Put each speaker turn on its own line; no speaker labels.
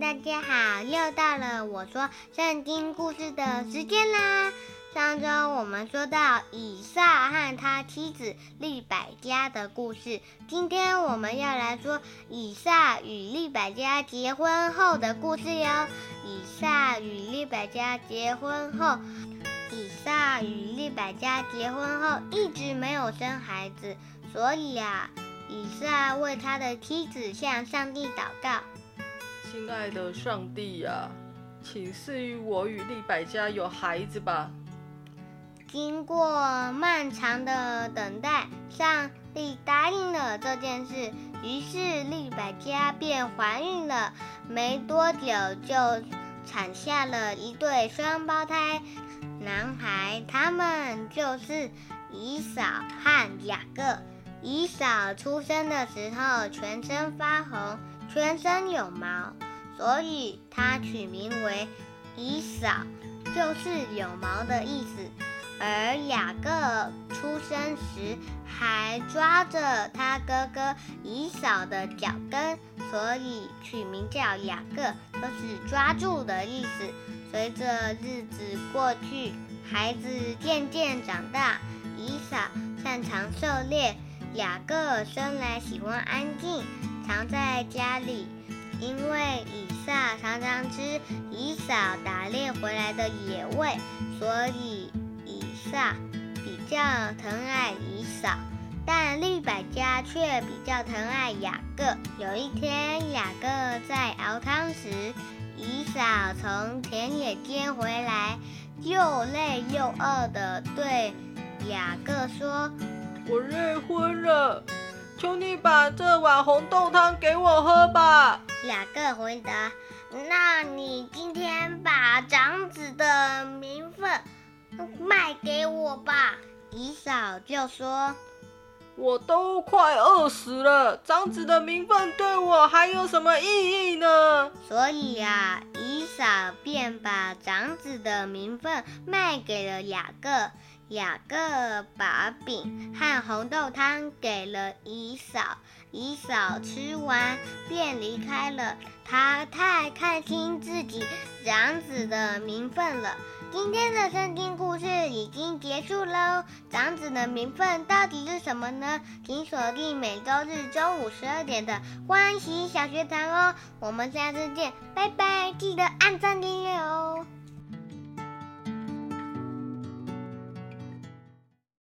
大家好，又到了我说圣经故事的时间啦。上周我们说到以撒和他妻子利百加的故事，今天我们要来说以撒与利百加结婚后的故事哟。以撒与利百加结婚后，以撒与利百加结婚后一直没有生孩子，所以啊，以撒为他的妻子向上帝祷告。
亲爱的上帝呀，请赐予我与利百加有孩子吧。
经过漫长的等待，上帝答应了这件事，于是利百加便怀孕了。没多久就产下了一对双胞胎男孩，他们就是以扫和雅各。以扫出生的时候全身发红。全身有毛，所以它取名为以扫，就是有毛的意思。而雅各出生时还抓着他哥哥以扫的脚跟，所以取名叫雅各，就是抓住的意思。随着日子过去，孩子渐渐长大，以扫擅长狩猎，雅各生来喜欢安静。藏在家里，因为以撒常常吃以扫打猎回来的野味，所以以撒比较疼爱以扫。但利百加却比较疼爱雅各。有一天，雅各在熬汤时，以扫从田野间回来，又累又饿的对雅各说：“
我累昏了。”求你把这碗红豆汤给我喝吧。
雅各回答：“那你今天把长子的名分卖给我吧。”姨嫂就说：“
我都快饿死了，长子的名分对我还有什么意义呢？”
所以啊，姨嫂便把长子的名分卖给了雅各。雅各把饼和红豆汤给了姨嫂，姨嫂吃完便离开了。他太看清自己长子的名分了。今天的圣经故事已经结束喽。长子的名分到底是什么呢？请锁定每周日中午十二点的欢喜小学堂哦。我们下次见，拜拜！记得按赞订阅哦。